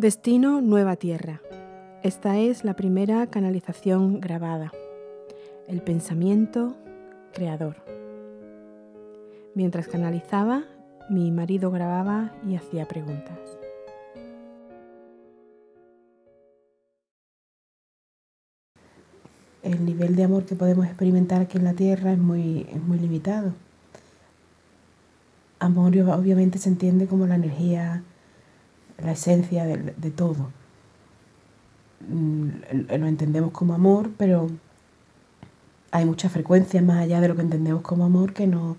Destino Nueva Tierra. Esta es la primera canalización grabada. El pensamiento creador. Mientras canalizaba, mi marido grababa y hacía preguntas. El nivel de amor que podemos experimentar aquí en la Tierra es muy, muy limitado. Amor obviamente se entiende como la energía la esencia de, todo. Mm, lo entendemos como amor, pero hay muchas frecuencias más allá de lo que entendemos como amor que no,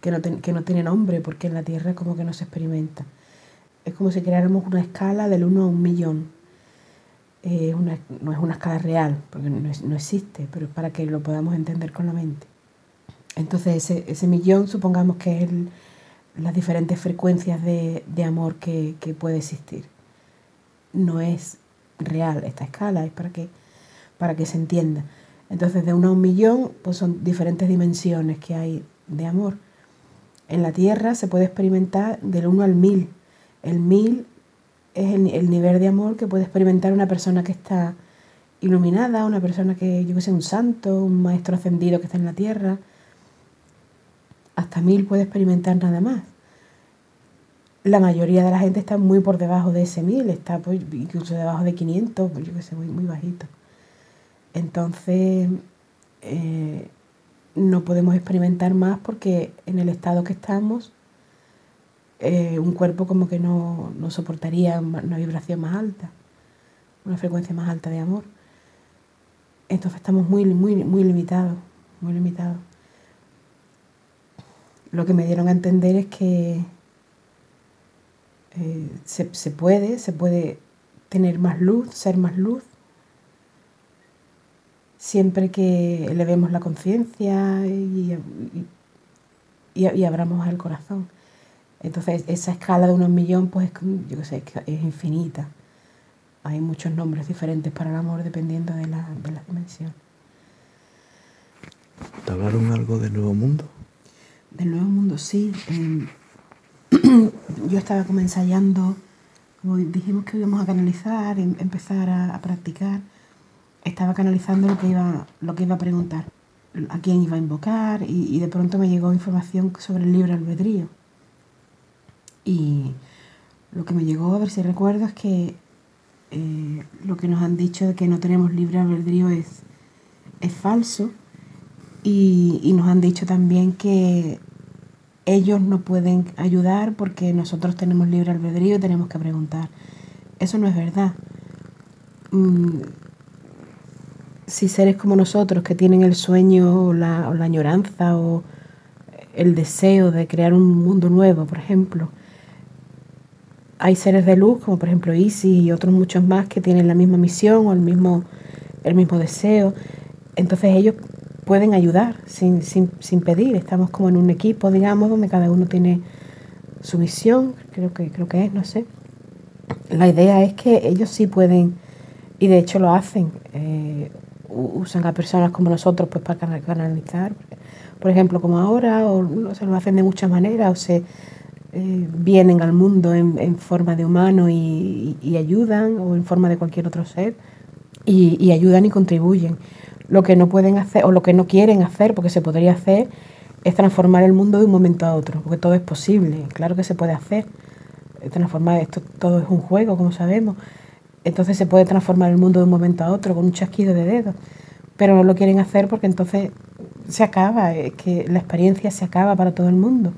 que no, que no tiene nombre, porque en la Tierra como que no se experimenta. Es como si creáramos una escala del 1 a un millón. Eh, no es una escala real, porque no, no, existe, pero es para que lo podamos entender con la mente. Entonces ese, ese millón supongamos que es el, las diferentes frecuencias de, amor que, puede existir. No es real esta escala, es para que, para que se entienda. Entonces, de uno a un millón, pues son diferentes dimensiones que hay de amor. En la Tierra se puede experimentar del 1 al 1000. El 1000 es el, el, nivel de amor que puede experimentar una persona que está iluminada, una persona que, yo que sé, un santo, un maestro ascendido que está en la Tierra, hasta mil puede experimentar nada más. La mayoría de la gente está muy por debajo de ese mil, está incluso debajo de 500, pues, yo que sé, muy, muy bajito. Entonces, eh, no podemos experimentar más porque en el estado que estamos, eh, un cuerpo como que no, no soportaría una vibración más alta, una frecuencia más alta de amor. Entonces estamos muy, muy, muy limitados, muy limitados lo que me dieron a entender es que eh, se, puede, se puede tener más luz, ser más luz, siempre que elevemos la conciencia y, y, abramos el corazón. Entonces esa escala de unos millón, pues yo sé, es infinita. Hay muchos nombres diferentes para el amor dependiendo de la, de la dimensión. ¿Te hablaron algo del nuevo mundo? Del Nuevo Mundo, sí. Em, yo estaba como ensayando, como dijimos que íbamos a canalizar, em, empezar a, practicar, estaba canalizando lo que, iba, lo que iba a preguntar, a quién iba a invocar y, de pronto me llegó información sobre el libre albedrío. Y lo que me llegó, a ver si recuerdo, es que eh, lo que nos han dicho de que no tenemos libre albedrío es, es falso. Y, y, nos han dicho también que ellos no pueden ayudar porque nosotros tenemos libre albedrío y tenemos que preguntar. Eso no es verdad. Mm, si seres como nosotros que tienen el sueño o la, añoranza o el deseo de crear un mundo nuevo, por ejemplo, hay seres de luz como por ejemplo Isis y otros muchos más que tienen la misma misión o el mismo, el mismo deseo. Entonces ellos pueden ayudar sin, sin, sin, pedir. Estamos como en un equipo, digamos, donde cada uno tiene su misión, creo que, creo que es, no sé. La idea es que ellos sí pueden, y de hecho lo hacen, eh, usan a personas como nosotros pues para canalizar, por ejemplo, como ahora, o se lo hacen de muchas maneras, o se eh, vienen al mundo en, en forma de humano y, y, ayudan, o en forma de cualquier otro ser, y, y ayudan y contribuyen. Lo que no pueden hacer o lo que no quieren hacer, porque se podría hacer, es transformar el mundo de un momento a otro, porque todo es posible, claro que se puede hacer. Transformar esto, todo es un juego, como sabemos. Entonces se puede transformar el mundo de un momento a otro con un chasquido de dedos, pero no lo quieren hacer porque entonces se acaba, es que la experiencia se acaba para todo el mundo.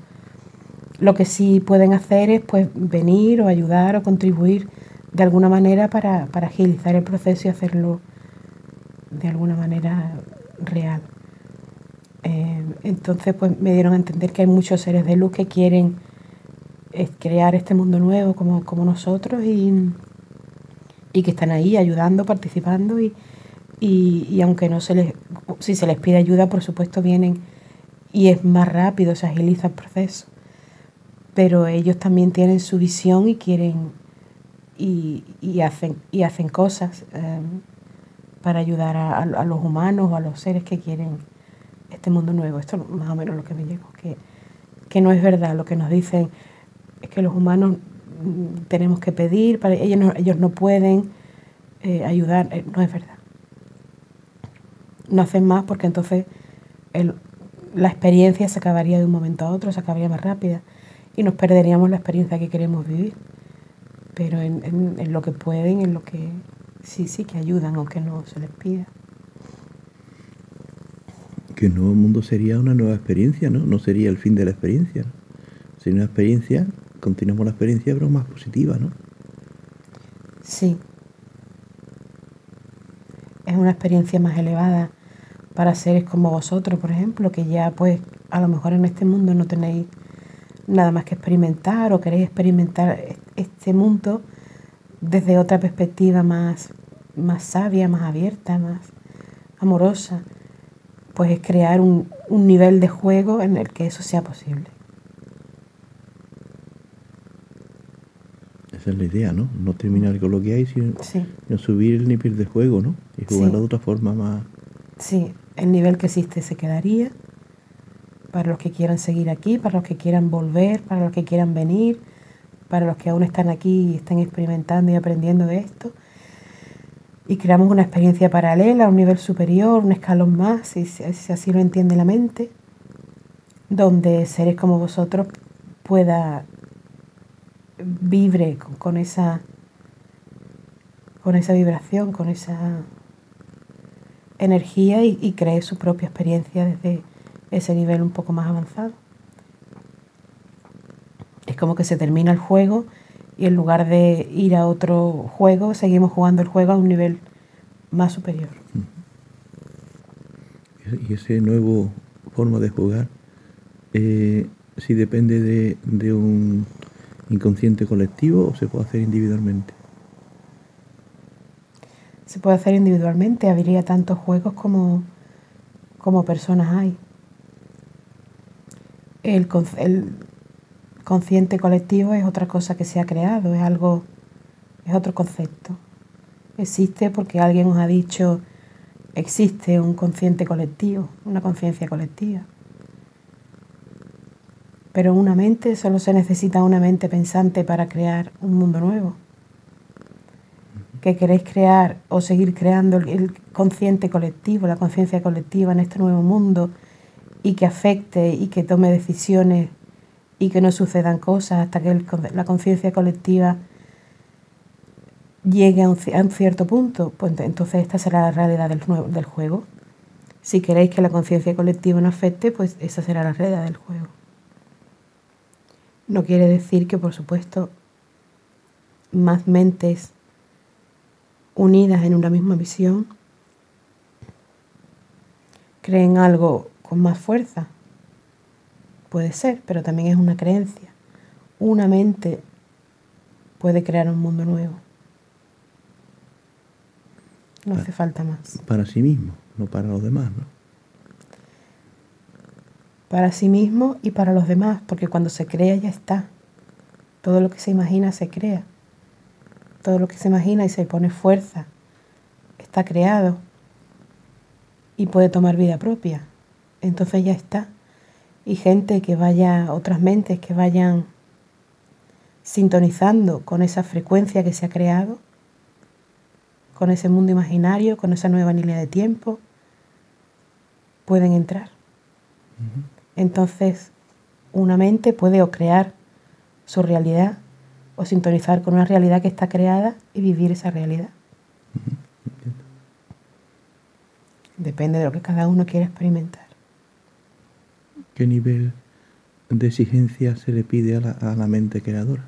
Lo que sí pueden hacer es pues venir o ayudar o contribuir de alguna manera para, para agilizar el proceso y hacerlo de alguna manera real. Eh, entonces pues me dieron a entender que hay muchos seres de luz que quieren eh, crear este mundo nuevo como, como nosotros y, y, que están ahí ayudando, participando y, y, aunque no se les, si se les pide ayuda, por supuesto vienen y es más rápido, se agiliza el proceso. Pero ellos también tienen su visión y quieren y, y hacen, y hacen cosas. Eh, para ayudar a, los humanos o a los seres que quieren este mundo nuevo. Esto más o menos lo que me llegó, que, que no es verdad. Lo que nos dicen es que los humanos mm, tenemos que pedir, para, ellos, no, ellos no pueden eh, ayudar, eh, no es verdad. No hacen más porque entonces la experiencia se acabaría de un momento a otro, se acabaría más rápida y nos perderíamos la experiencia que queremos vivir. Pero en, en lo que pueden, en lo que sí, sí, que ayudan aunque no se les pida que un nuevo mundo sería una nueva experiencia, ¿no? No sería el fin de la experiencia. Sería una experiencia, continuamos la experiencia, pero más positiva, ¿no? Sí. Es una experiencia más elevada para seres como vosotros, por ejemplo, que ya pues a lo mejor en este mundo no tenéis nada más que experimentar o queréis experimentar este mundo desde otra perspectiva más, más sabia, más abierta, más amorosa pues es crear un, nivel de juego en el que eso sea posible. Esa es la idea, ¿no? No terminar con lo que hay, sino, subir el nivel de juego, ¿no? Y jugarlo de otra forma más... Sí, el nivel que existe se quedaría para los que quieran seguir aquí, para los que quieran volver, para los que quieran venir, para los que aún están aquí y están experimentando y aprendiendo de esto y creamos una experiencia paralela, un nivel superior, un escalón más, si, así lo entiende la mente, donde seres como vosotros pueda vibre con, esa con esa vibración, con esa energía y, y su propia experiencia desde ese nivel un poco más avanzado. Es como que se termina el juego y en lugar de ir a otro juego, seguimos jugando el juego a un nivel más superior. Y ese nuevo forma de jugar, eh, si depende de, de, un inconsciente colectivo o se puede hacer individualmente. Se puede hacer individualmente, habría tantos juegos como, como personas hay. El, el consciente colectivo es otra cosa que se ha creado, es algo, es otro concepto. Existe porque alguien os ha dicho, existe un consciente colectivo, una conciencia colectiva. Pero una mente, solo se necesita una mente pensante para crear un mundo nuevo. Que queréis crear o seguir creando el consciente colectivo, la conciencia colectiva en este nuevo mundo y que afecte y que tome decisiones y que no sucedan cosas hasta que la conciencia colectiva llegue a un, cierto punto, pues entonces esta será la realidad del, del juego. Si queréis que la conciencia colectiva no afecte, pues esa será la realidad del juego. No quiere decir que, por supuesto, más mentes unidas en una misma visión creen algo con más fuerza, Puede ser, pero también es una creencia. Una mente puede crear un mundo nuevo. No hace falta más. Para sí mismo, no para los demás, ¿no? Para sí mismo y para los demás, porque cuando se crea ya está. Todo lo que se imagina se crea. Todo lo que se imagina y se pone fuerza está creado y puede tomar vida propia. Entonces ya está y gente que vaya, otras mentes que vayan sintonizando con esa frecuencia que se ha creado, con ese mundo imaginario, con esa nueva línea de tiempo, pueden entrar. Entonces, una mente puede o crear su realidad o sintonizar con una realidad que está creada y vivir esa realidad. Depende de lo que cada uno quiera experimentar. ¿Qué nivel de exigencia se le pide a la, a la mente creadora?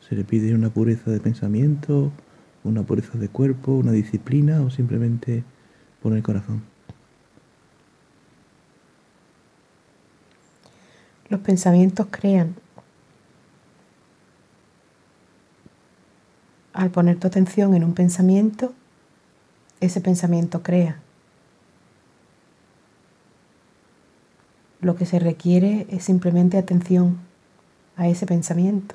¿Se le pide una pureza de pensamiento, una pureza de cuerpo, una disciplina o simplemente poner el corazón? Los pensamientos crean. Al poner tu atención en un pensamiento, ese pensamiento crea. Lo que se requiere es simplemente atención a ese pensamiento.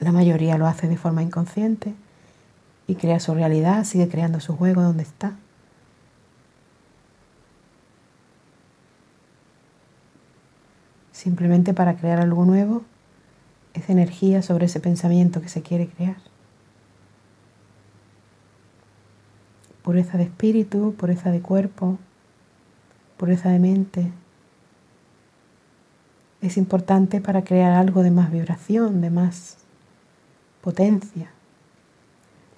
La mayoría lo hace de forma inconsciente y crea su realidad, sigue creando su juego donde está. Simplemente para crear algo nuevo esa energía sobre ese pensamiento que se quiere crear. Pureza de espíritu, pureza de cuerpo, pureza de mente. Es importante para crear algo de más vibración, de más potencia.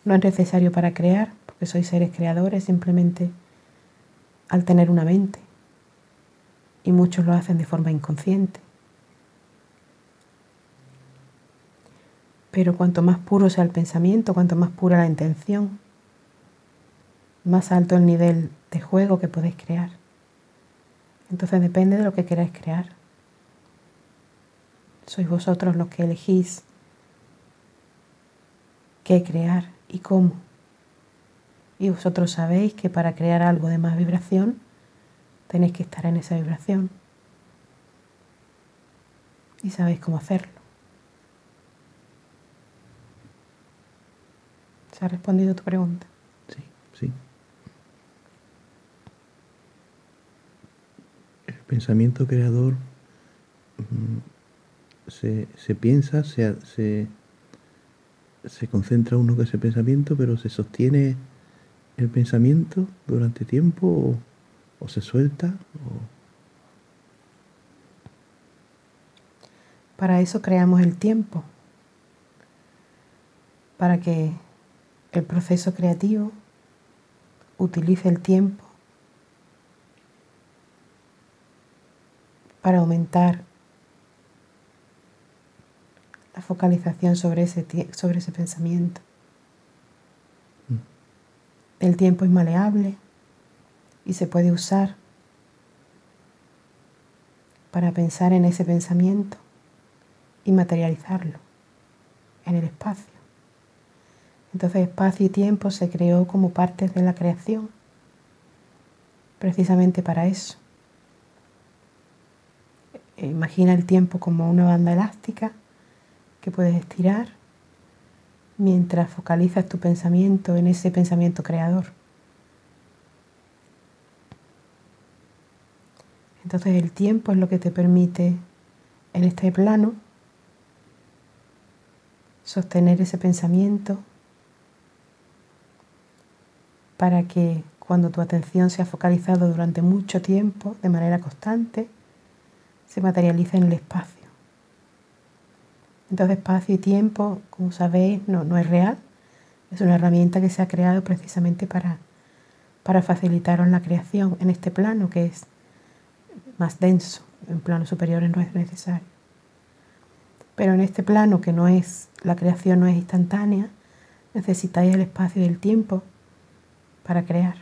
No es necesario para crear, porque sois seres creadores simplemente al tener una mente. Y muchos lo hacen de forma inconsciente. Pero cuanto más puro sea el pensamiento, cuanto más pura la intención, más alto el nivel de juego que podéis crear. Entonces depende de lo que queráis crear. Sois vosotros los que elegís qué crear y cómo. Y vosotros sabéis que para crear algo de más vibración, tenéis que estar en esa vibración. Y sabéis cómo hacerlo. ¿Se ha respondido tu pregunta? Sí, sí. El pensamiento creador mm, se, se piensa, se, se, se concentra uno con ese pensamiento, pero se sostiene el pensamiento durante tiempo o, se suelta. Para eso creamos el tiempo, para que el proceso creativo utilice el tiempo para aumentar la focalización sobre ese, sobre ese pensamiento. Mm. El tiempo es maleable y se puede usar para pensar en ese pensamiento y materializarlo en el espacio. Entonces espacio y tiempo se creó como partes de la creación, precisamente para eso. Imagina el tiempo como una banda elástica que puedes estirar mientras focalizas tu pensamiento en ese pensamiento creador. Entonces el tiempo es lo que te permite en este plano sostener ese pensamiento para que cuando tu atención se ha focalizado durante mucho tiempo, de manera constante, se materialice en el espacio. Entonces espacio y tiempo, como sabéis, no, no es real, es una herramienta que se ha creado precisamente para, para facilitaros la creación en este plano que es más denso, en planos superiores no es necesario. Pero en este plano que no es, la creación no es instantánea, necesitáis el espacio y el tiempo para crear.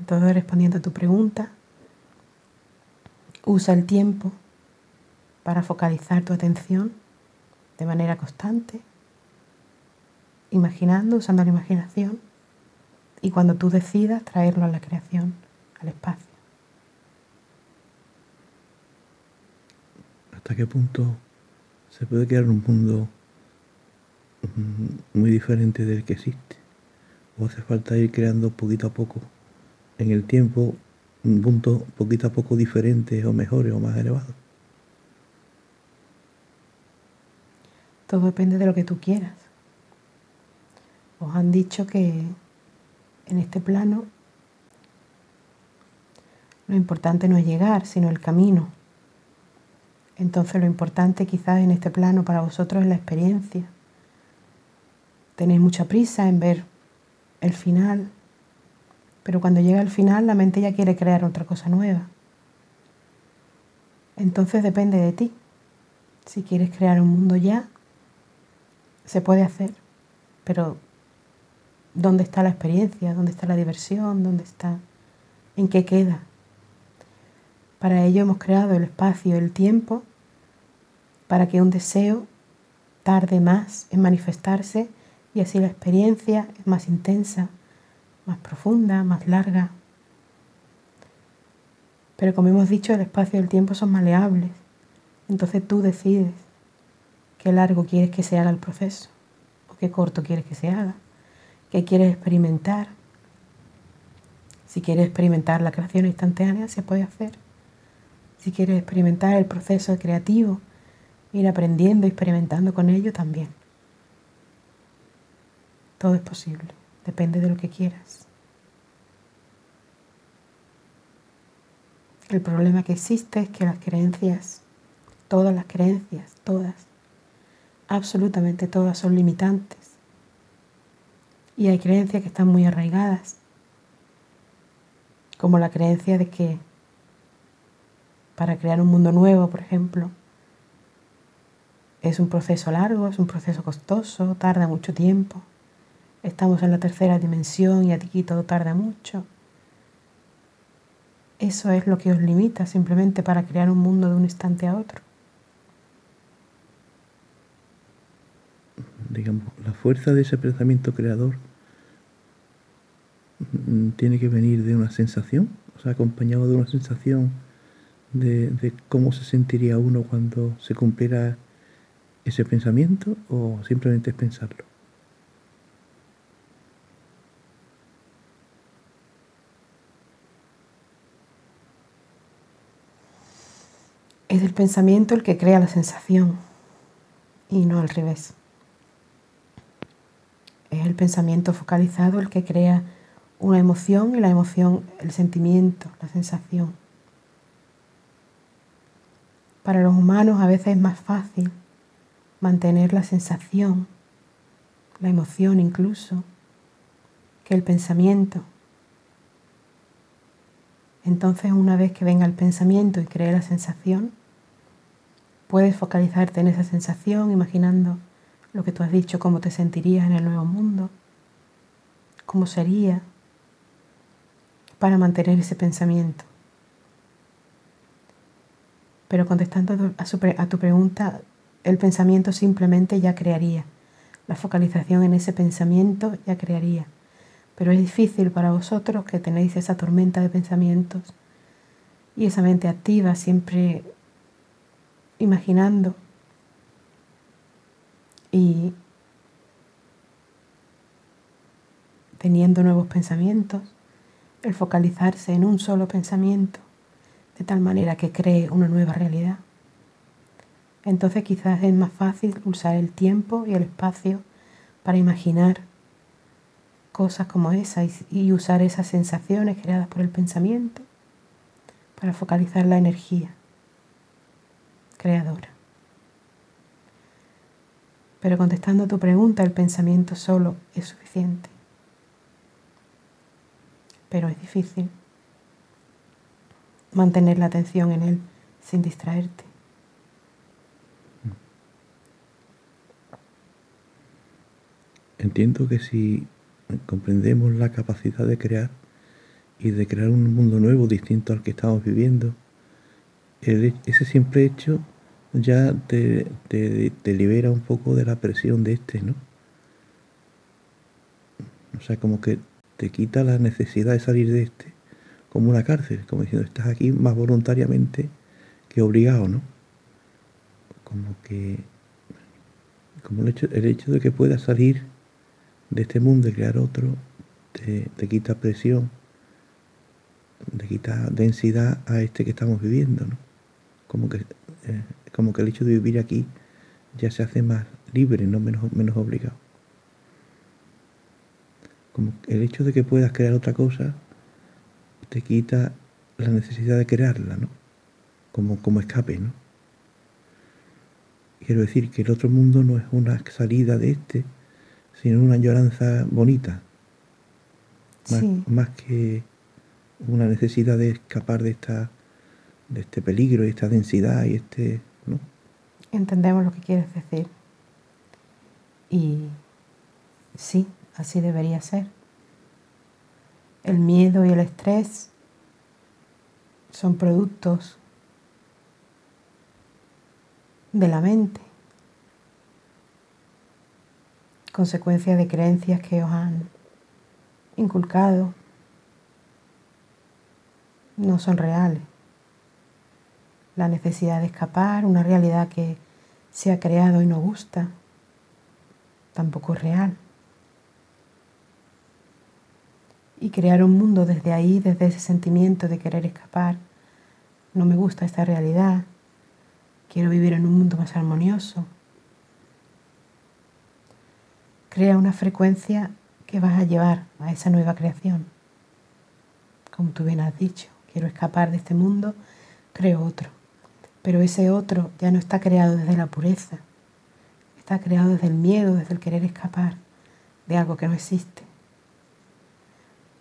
Entonces, respondiendo a tu pregunta, usa el tiempo para focalizar tu atención de manera constante, imaginando, usando la imaginación, y cuando tú decidas traerlo a la creación, al espacio. ¿Hasta qué punto se puede crear un mundo mm, muy diferente del que existe? o hace falta ir creando poquito a poco en el tiempo un punto poquito a poco diferente o mejores o más elevado. Todo depende de lo que tú quieras. Os han dicho que en este plano lo importante no es llegar, sino el camino. Entonces lo importante quizás en este plano para vosotros es la experiencia. Tenéis mucha prisa en ver el final, pero cuando llega el final la mente ya quiere crear otra cosa nueva. Entonces depende de ti. Si quieres crear un mundo ya, se puede hacer, pero ¿dónde está la experiencia? ¿Dónde está la diversión? ¿Dónde está? ¿En qué queda? Para ello hemos creado el espacio, el tiempo, para que un deseo tarde más en manifestarse y así la experiencia es más intensa, más profunda, más larga. Pero como hemos dicho, el espacio y el tiempo son maleables. Entonces tú decides qué largo quieres que se haga el proceso o qué corto quieres que se haga, qué quieres experimentar. Si quieres experimentar la creación instantánea, se puede hacer. Si quieres experimentar el proceso creativo ir aprendiendo, experimentando con ello también. Todo es posible, depende de lo que quieras. El problema que existe es que las creencias, todas las creencias, todas, absolutamente todas son limitantes. Y hay creencias que están muy arraigadas, como la creencia de que para crear un mundo nuevo, por ejemplo, es un proceso largo, es un proceso costoso, tarda mucho tiempo. Estamos en la tercera dimensión y aquí todo tarda mucho. Eso es lo que os limita simplemente para crear un mundo de un instante a otro. Digamos, la fuerza de ese pensamiento creador mm, tiene que venir de una sensación, o sea, acompañado de una sensación de, de cómo se sentiría uno cuando se cumpliera ese pensamiento o simplemente es pensarlo. Es el pensamiento el que crea la sensación y no al revés. Es el pensamiento focalizado el que crea una emoción y la emoción el sentimiento, la sensación. Para los humanos a veces es más fácil mantener la sensación, la emoción incluso, que el pensamiento. Entonces una vez que venga el pensamiento y cree la sensación, puedes focalizarte en esa sensación, imaginando lo que tú has dicho, cómo te sentirías en el nuevo mundo, cómo sería, para mantener ese pensamiento. Pero contestando a, tu pregunta, el pensamiento simplemente ya crearía. La focalización en ese pensamiento ya crearía. Pero es difícil para vosotros que tenéis esa tormenta de pensamientos y esa mente activa siempre imaginando y teniendo nuevos pensamientos, el focalizarse en un solo pensamiento, de tal manera que cree una nueva realidad. Entonces quizás es más fácil usar el tiempo y el espacio para imaginar cosas como esas y usar esas sensaciones creadas por el pensamiento para focalizar la energía creadora. Pero contestando a tu pregunta, el pensamiento solo es suficiente. Pero es difícil mantener la atención en él sin distraerte. Entiendo que si comprendemos la capacidad de crear y de crear un mundo nuevo distinto al que estamos viviendo, ese simple hecho ya te, libera un poco de la presión de este, ¿no? O sea, como que te quita la necesidad de salir de este, como una cárcel, como diciendo, estás aquí más voluntariamente que obligado, ¿no? Como que, como el hecho, el hecho de que puedas salir de este mundo y crear otro, te, quita presión, te quita densidad a este que estamos viviendo, ¿no? Como que, eh, como que el hecho de vivir aquí ya se hace más libre, no menos, menos obligado. Como el hecho de que puedas crear otra cosa te quita la necesidad de crearla, ¿no? Como, como escape, ¿no? Quiero decir que el otro mundo no es una salida de este, sino una lloranza bonita, más, que una necesidad de escapar de esta de este peligro y esta densidad y este. Entendemos lo que quieres decir y sí así debería ser el miedo y el estrés son productos de la mente consecuencia de creencias que os han inculcado, no son reales. La necesidad de escapar, una realidad que se ha creado y no gusta, tampoco es real. Y crear un mundo desde ahí, desde ese sentimiento de querer escapar, no me gusta esta realidad, quiero vivir en un mundo más armonioso. Crea una frecuencia que vas a llevar a esa nueva creación. Como tú bien has dicho, quiero escapar de este mundo, creo otro. Pero ese otro ya no está creado desde la pureza, está creado desde el miedo, desde el querer escapar de algo que no existe.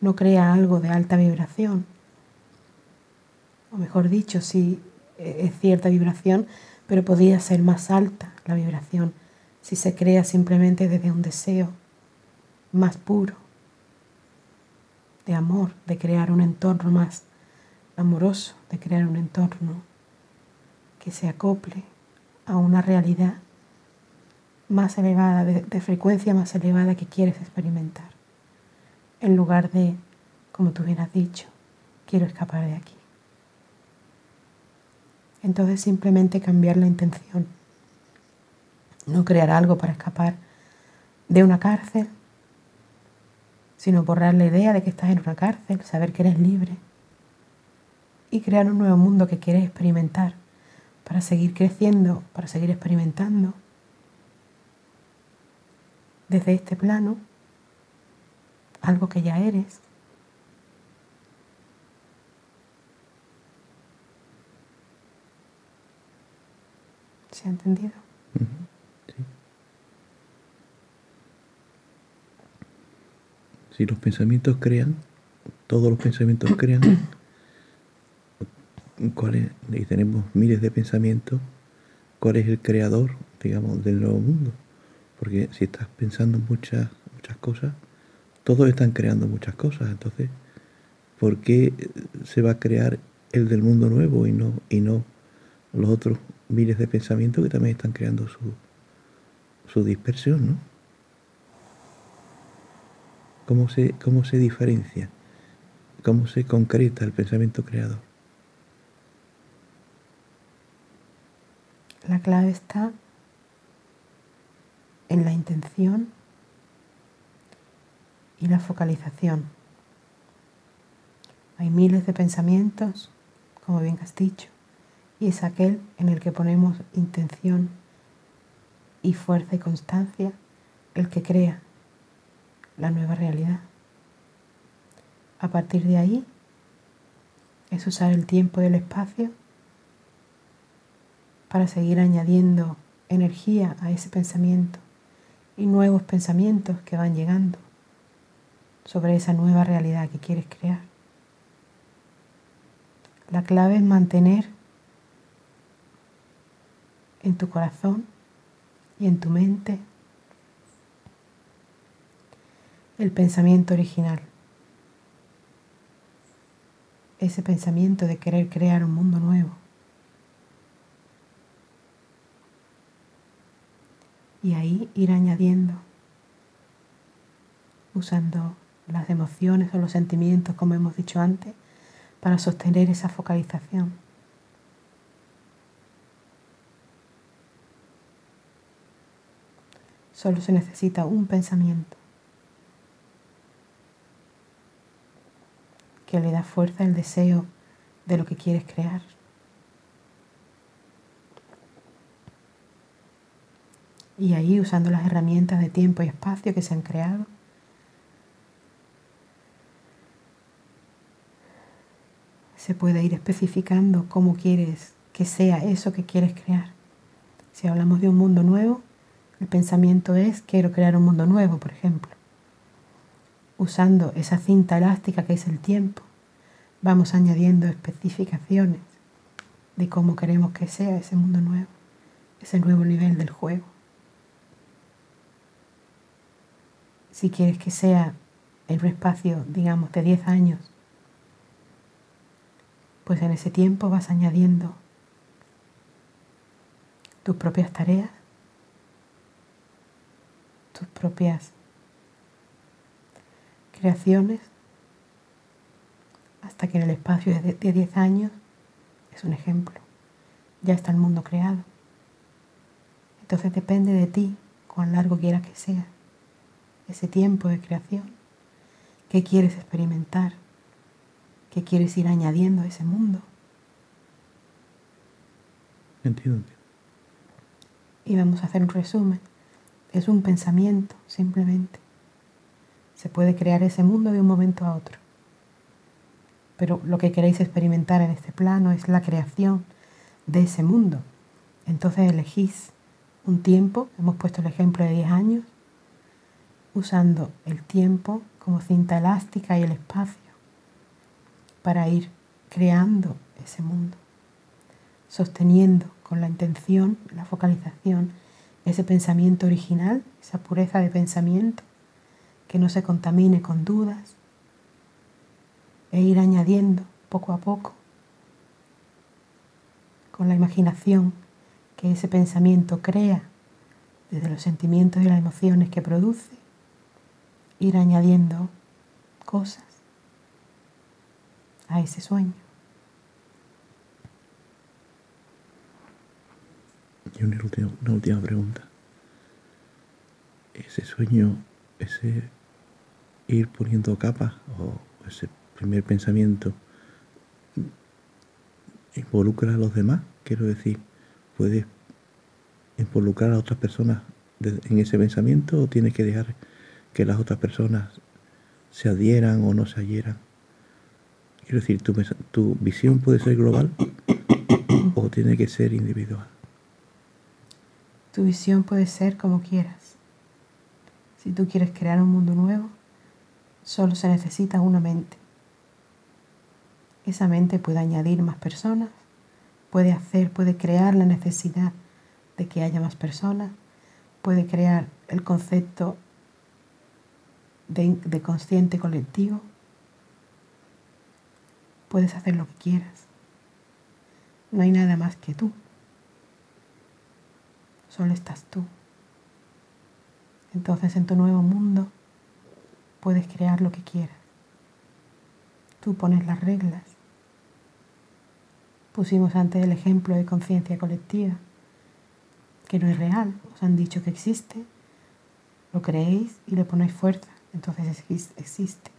No crea algo de alta vibración, o mejor dicho, sí e-, es cierta vibración, pero podría ser más alta la vibración si se crea simplemente desde un deseo más puro de amor, de crear un entorno más amoroso, de crear un entorno que se acople a una realidad más elevada, de, frecuencia más elevada que quieres experimentar, en lugar de, como tú bien has dicho, quiero escapar de aquí. Entonces simplemente cambiar la intención, no crear algo para escapar de una cárcel, sino borrar la idea de que estás en una cárcel, saber que eres libre y crear un nuevo mundo que quieres experimentar para seguir creciendo, para seguir experimentando desde este plano algo que ya eres. ¿Se ha entendido? Si los pensamientos crean, todos los pensamientos crean, ¿cuál es? y tenemos miles de pensamientos, ¿cuál es el creador, digamos, del nuevo mundo? Porque si estás pensando muchas, muchas cosas, todos están creando muchas cosas. Entonces, ¿por qué se va a crear el del mundo nuevo y no, y no los otros miles de pensamientos que también están creando su, su dispersión? ¿no? ¿Cómo se, ¿Cómo se diferencia? ¿Cómo se concreta el pensamiento creador? La clave está en la intención y la focalización. Hay miles de pensamientos, como bien has dicho, y es aquel en el que ponemos intención y fuerza y constancia el que crea la nueva realidad. A partir de ahí es usar el tiempo y el espacio para seguir añadiendo energía a ese pensamiento y nuevos pensamientos que van llegando sobre esa nueva realidad que quieres crear. La clave es mantener en tu corazón y en tu mente el pensamiento original. Ese pensamiento de querer crear un mundo nuevo. Y ahí ir añadiendo, usando las emociones o los sentimientos, como hemos dicho antes, para sostener esa focalización. Solo se necesita un pensamiento que le da fuerza al deseo de lo que quieres crear. Y ahí, usando las herramientas de tiempo y espacio que se han creado, se puede ir especificando cómo quieres que sea eso que quieres crear. Si hablamos de un mundo nuevo, el pensamiento es quiero crear un mundo nuevo, por ejemplo usando esa cinta elástica que es el tiempo, vamos añadiendo especificaciones de cómo queremos que sea ese mundo nuevo, ese nuevo nivel del juego. Si quieres que sea en un espacio, digamos, de 10 años, pues en ese tiempo vas añadiendo tus propias tareas, tus propias creaciones hasta que en el espacio de 10 años es un ejemplo. Ya está el mundo creado. Entonces depende de ti cuán largo quieras que sea ese tiempo de creación. ¿Qué quieres experimentar? ¿Qué quieres ir añadiendo a ese mundo? Entiendo. Y vamos a hacer un resumen. Es un pensamiento, simplemente. Se puede crear ese mundo de un momento a otro. Pero lo que queréis experimentar en este plano es la creación de ese mundo. Entonces elegís un tiempo, hemos puesto el ejemplo de 10 años, usando el tiempo como cinta elástica y el espacio para ir creando ese mundo, sosteniendo con la intención, la focalización, ese pensamiento original, esa pureza de pensamiento, que no se contamine con dudas, e ir añadiendo poco a poco con la imaginación que ese pensamiento crea desde los sentimientos y las emociones que produce, ir añadiendo cosas a ese sueño. Y una última, pregunta. ¿Ese sueño, ese ir poniendo capas o ese primer pensamiento involucra a los demás? Quiero decir, ¿puedes involucrar a otras personas en ese pensamiento o tienes que dejar que las otras personas se adhieran o no se adhieran? Quiero decir, ¿tu, tu visión puede ser global o tiene que ser individual? Tu visión puede ser como quieras. Si tú quieres crear un mundo nuevo, solo se necesita una mente. Esa mente puede añadir más personas, puede hacer, puede crear la necesidad de que haya más personas, puede crear el concepto de, consciente colectivo. Puedes hacer lo que quieras. No hay nada más que tú solo estás tú. Entonces en tu nuevo mundo puedes crear lo que quieras. Tú pones las reglas. Pusimos antes el ejemplo de conciencia colectiva, que no es real. Os han dicho que existe, lo creéis y le ponéis fuerza. Entonces existe.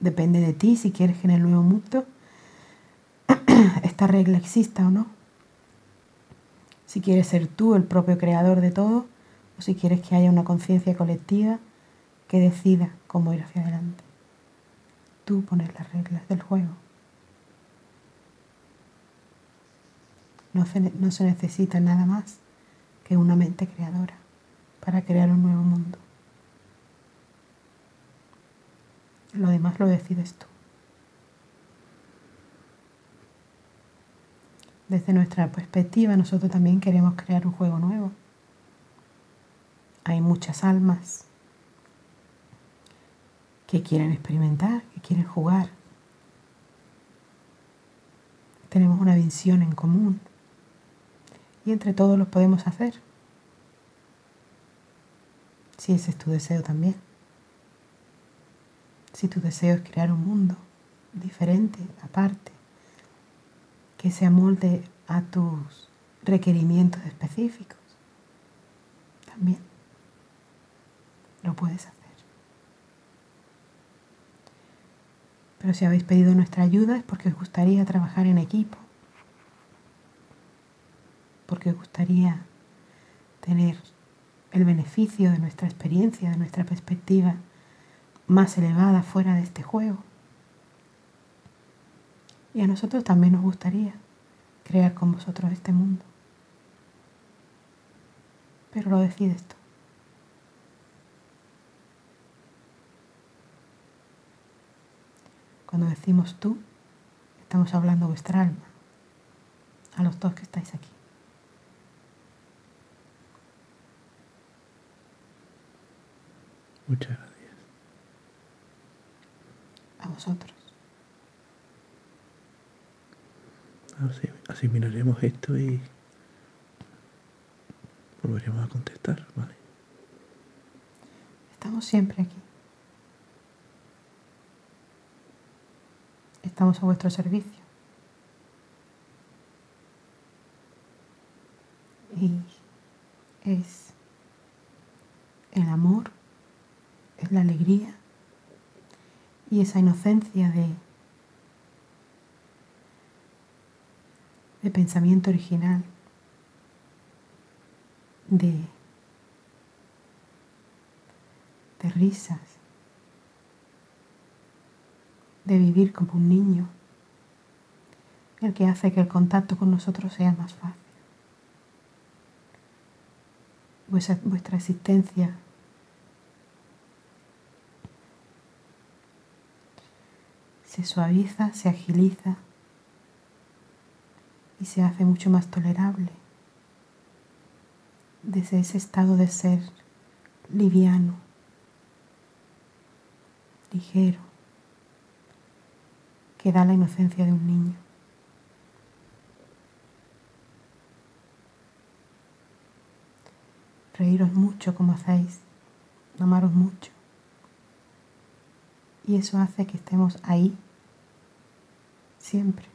Depende de ti si quieres que en el nuevo mundo esta regla exista o no si quieres ser tú el propio creador de todo o si quieres que haya una conciencia colectiva que decida cómo ir hacia adelante. Tú pones las reglas del juego. No se, no se necesita nada más que una mente creadora para crear un nuevo mundo. Lo demás lo decides tú. Desde nuestra perspectiva, nosotros también queremos crear un juego nuevo. Hay muchas almas que quieren experimentar, que quieren jugar. Tenemos una visión en común y entre todos lo podemos hacer. Si ese es tu deseo también. Si tu deseo es crear un mundo diferente, aparte, que se amolde a tus requerimientos específicos. También lo puedes hacer. Pero si habéis pedido nuestra ayuda es porque os gustaría trabajar en equipo, porque os gustaría tener el beneficio de nuestra experiencia, de nuestra perspectiva más elevada fuera de este juego. Y a nosotros también nos gustaría crear con vosotros este mundo. Pero lo decides tú. Cuando decimos tú, estamos hablando vuestra alma, a los dos que estáis aquí. Muchas gracias. A vosotros. Así, miraremos esto y volveremos a contestar, ¿vale? Estamos siempre aquí. Estamos a vuestro servicio. Y es el amor, es la alegría y esa inocencia de de pensamiento original de, de risas, de vivir como un niño, el que hace que el contacto con nosotros sea más fácil. Vuestra, vuestra existencia se suaviza, se agiliza y se hace mucho más tolerable desde ese estado de ser liviano, ligero, que da la inocencia de un niño. Reíros mucho como hacéis, amaros mucho. Y eso hace que estemos ahí siempre.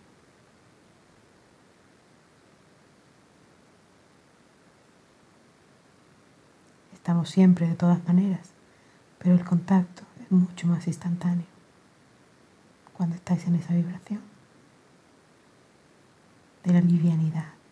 Estamos siempre de todas maneras, pero el contacto es mucho más instantáneo cuando estáis en esa vibración de la livianidad.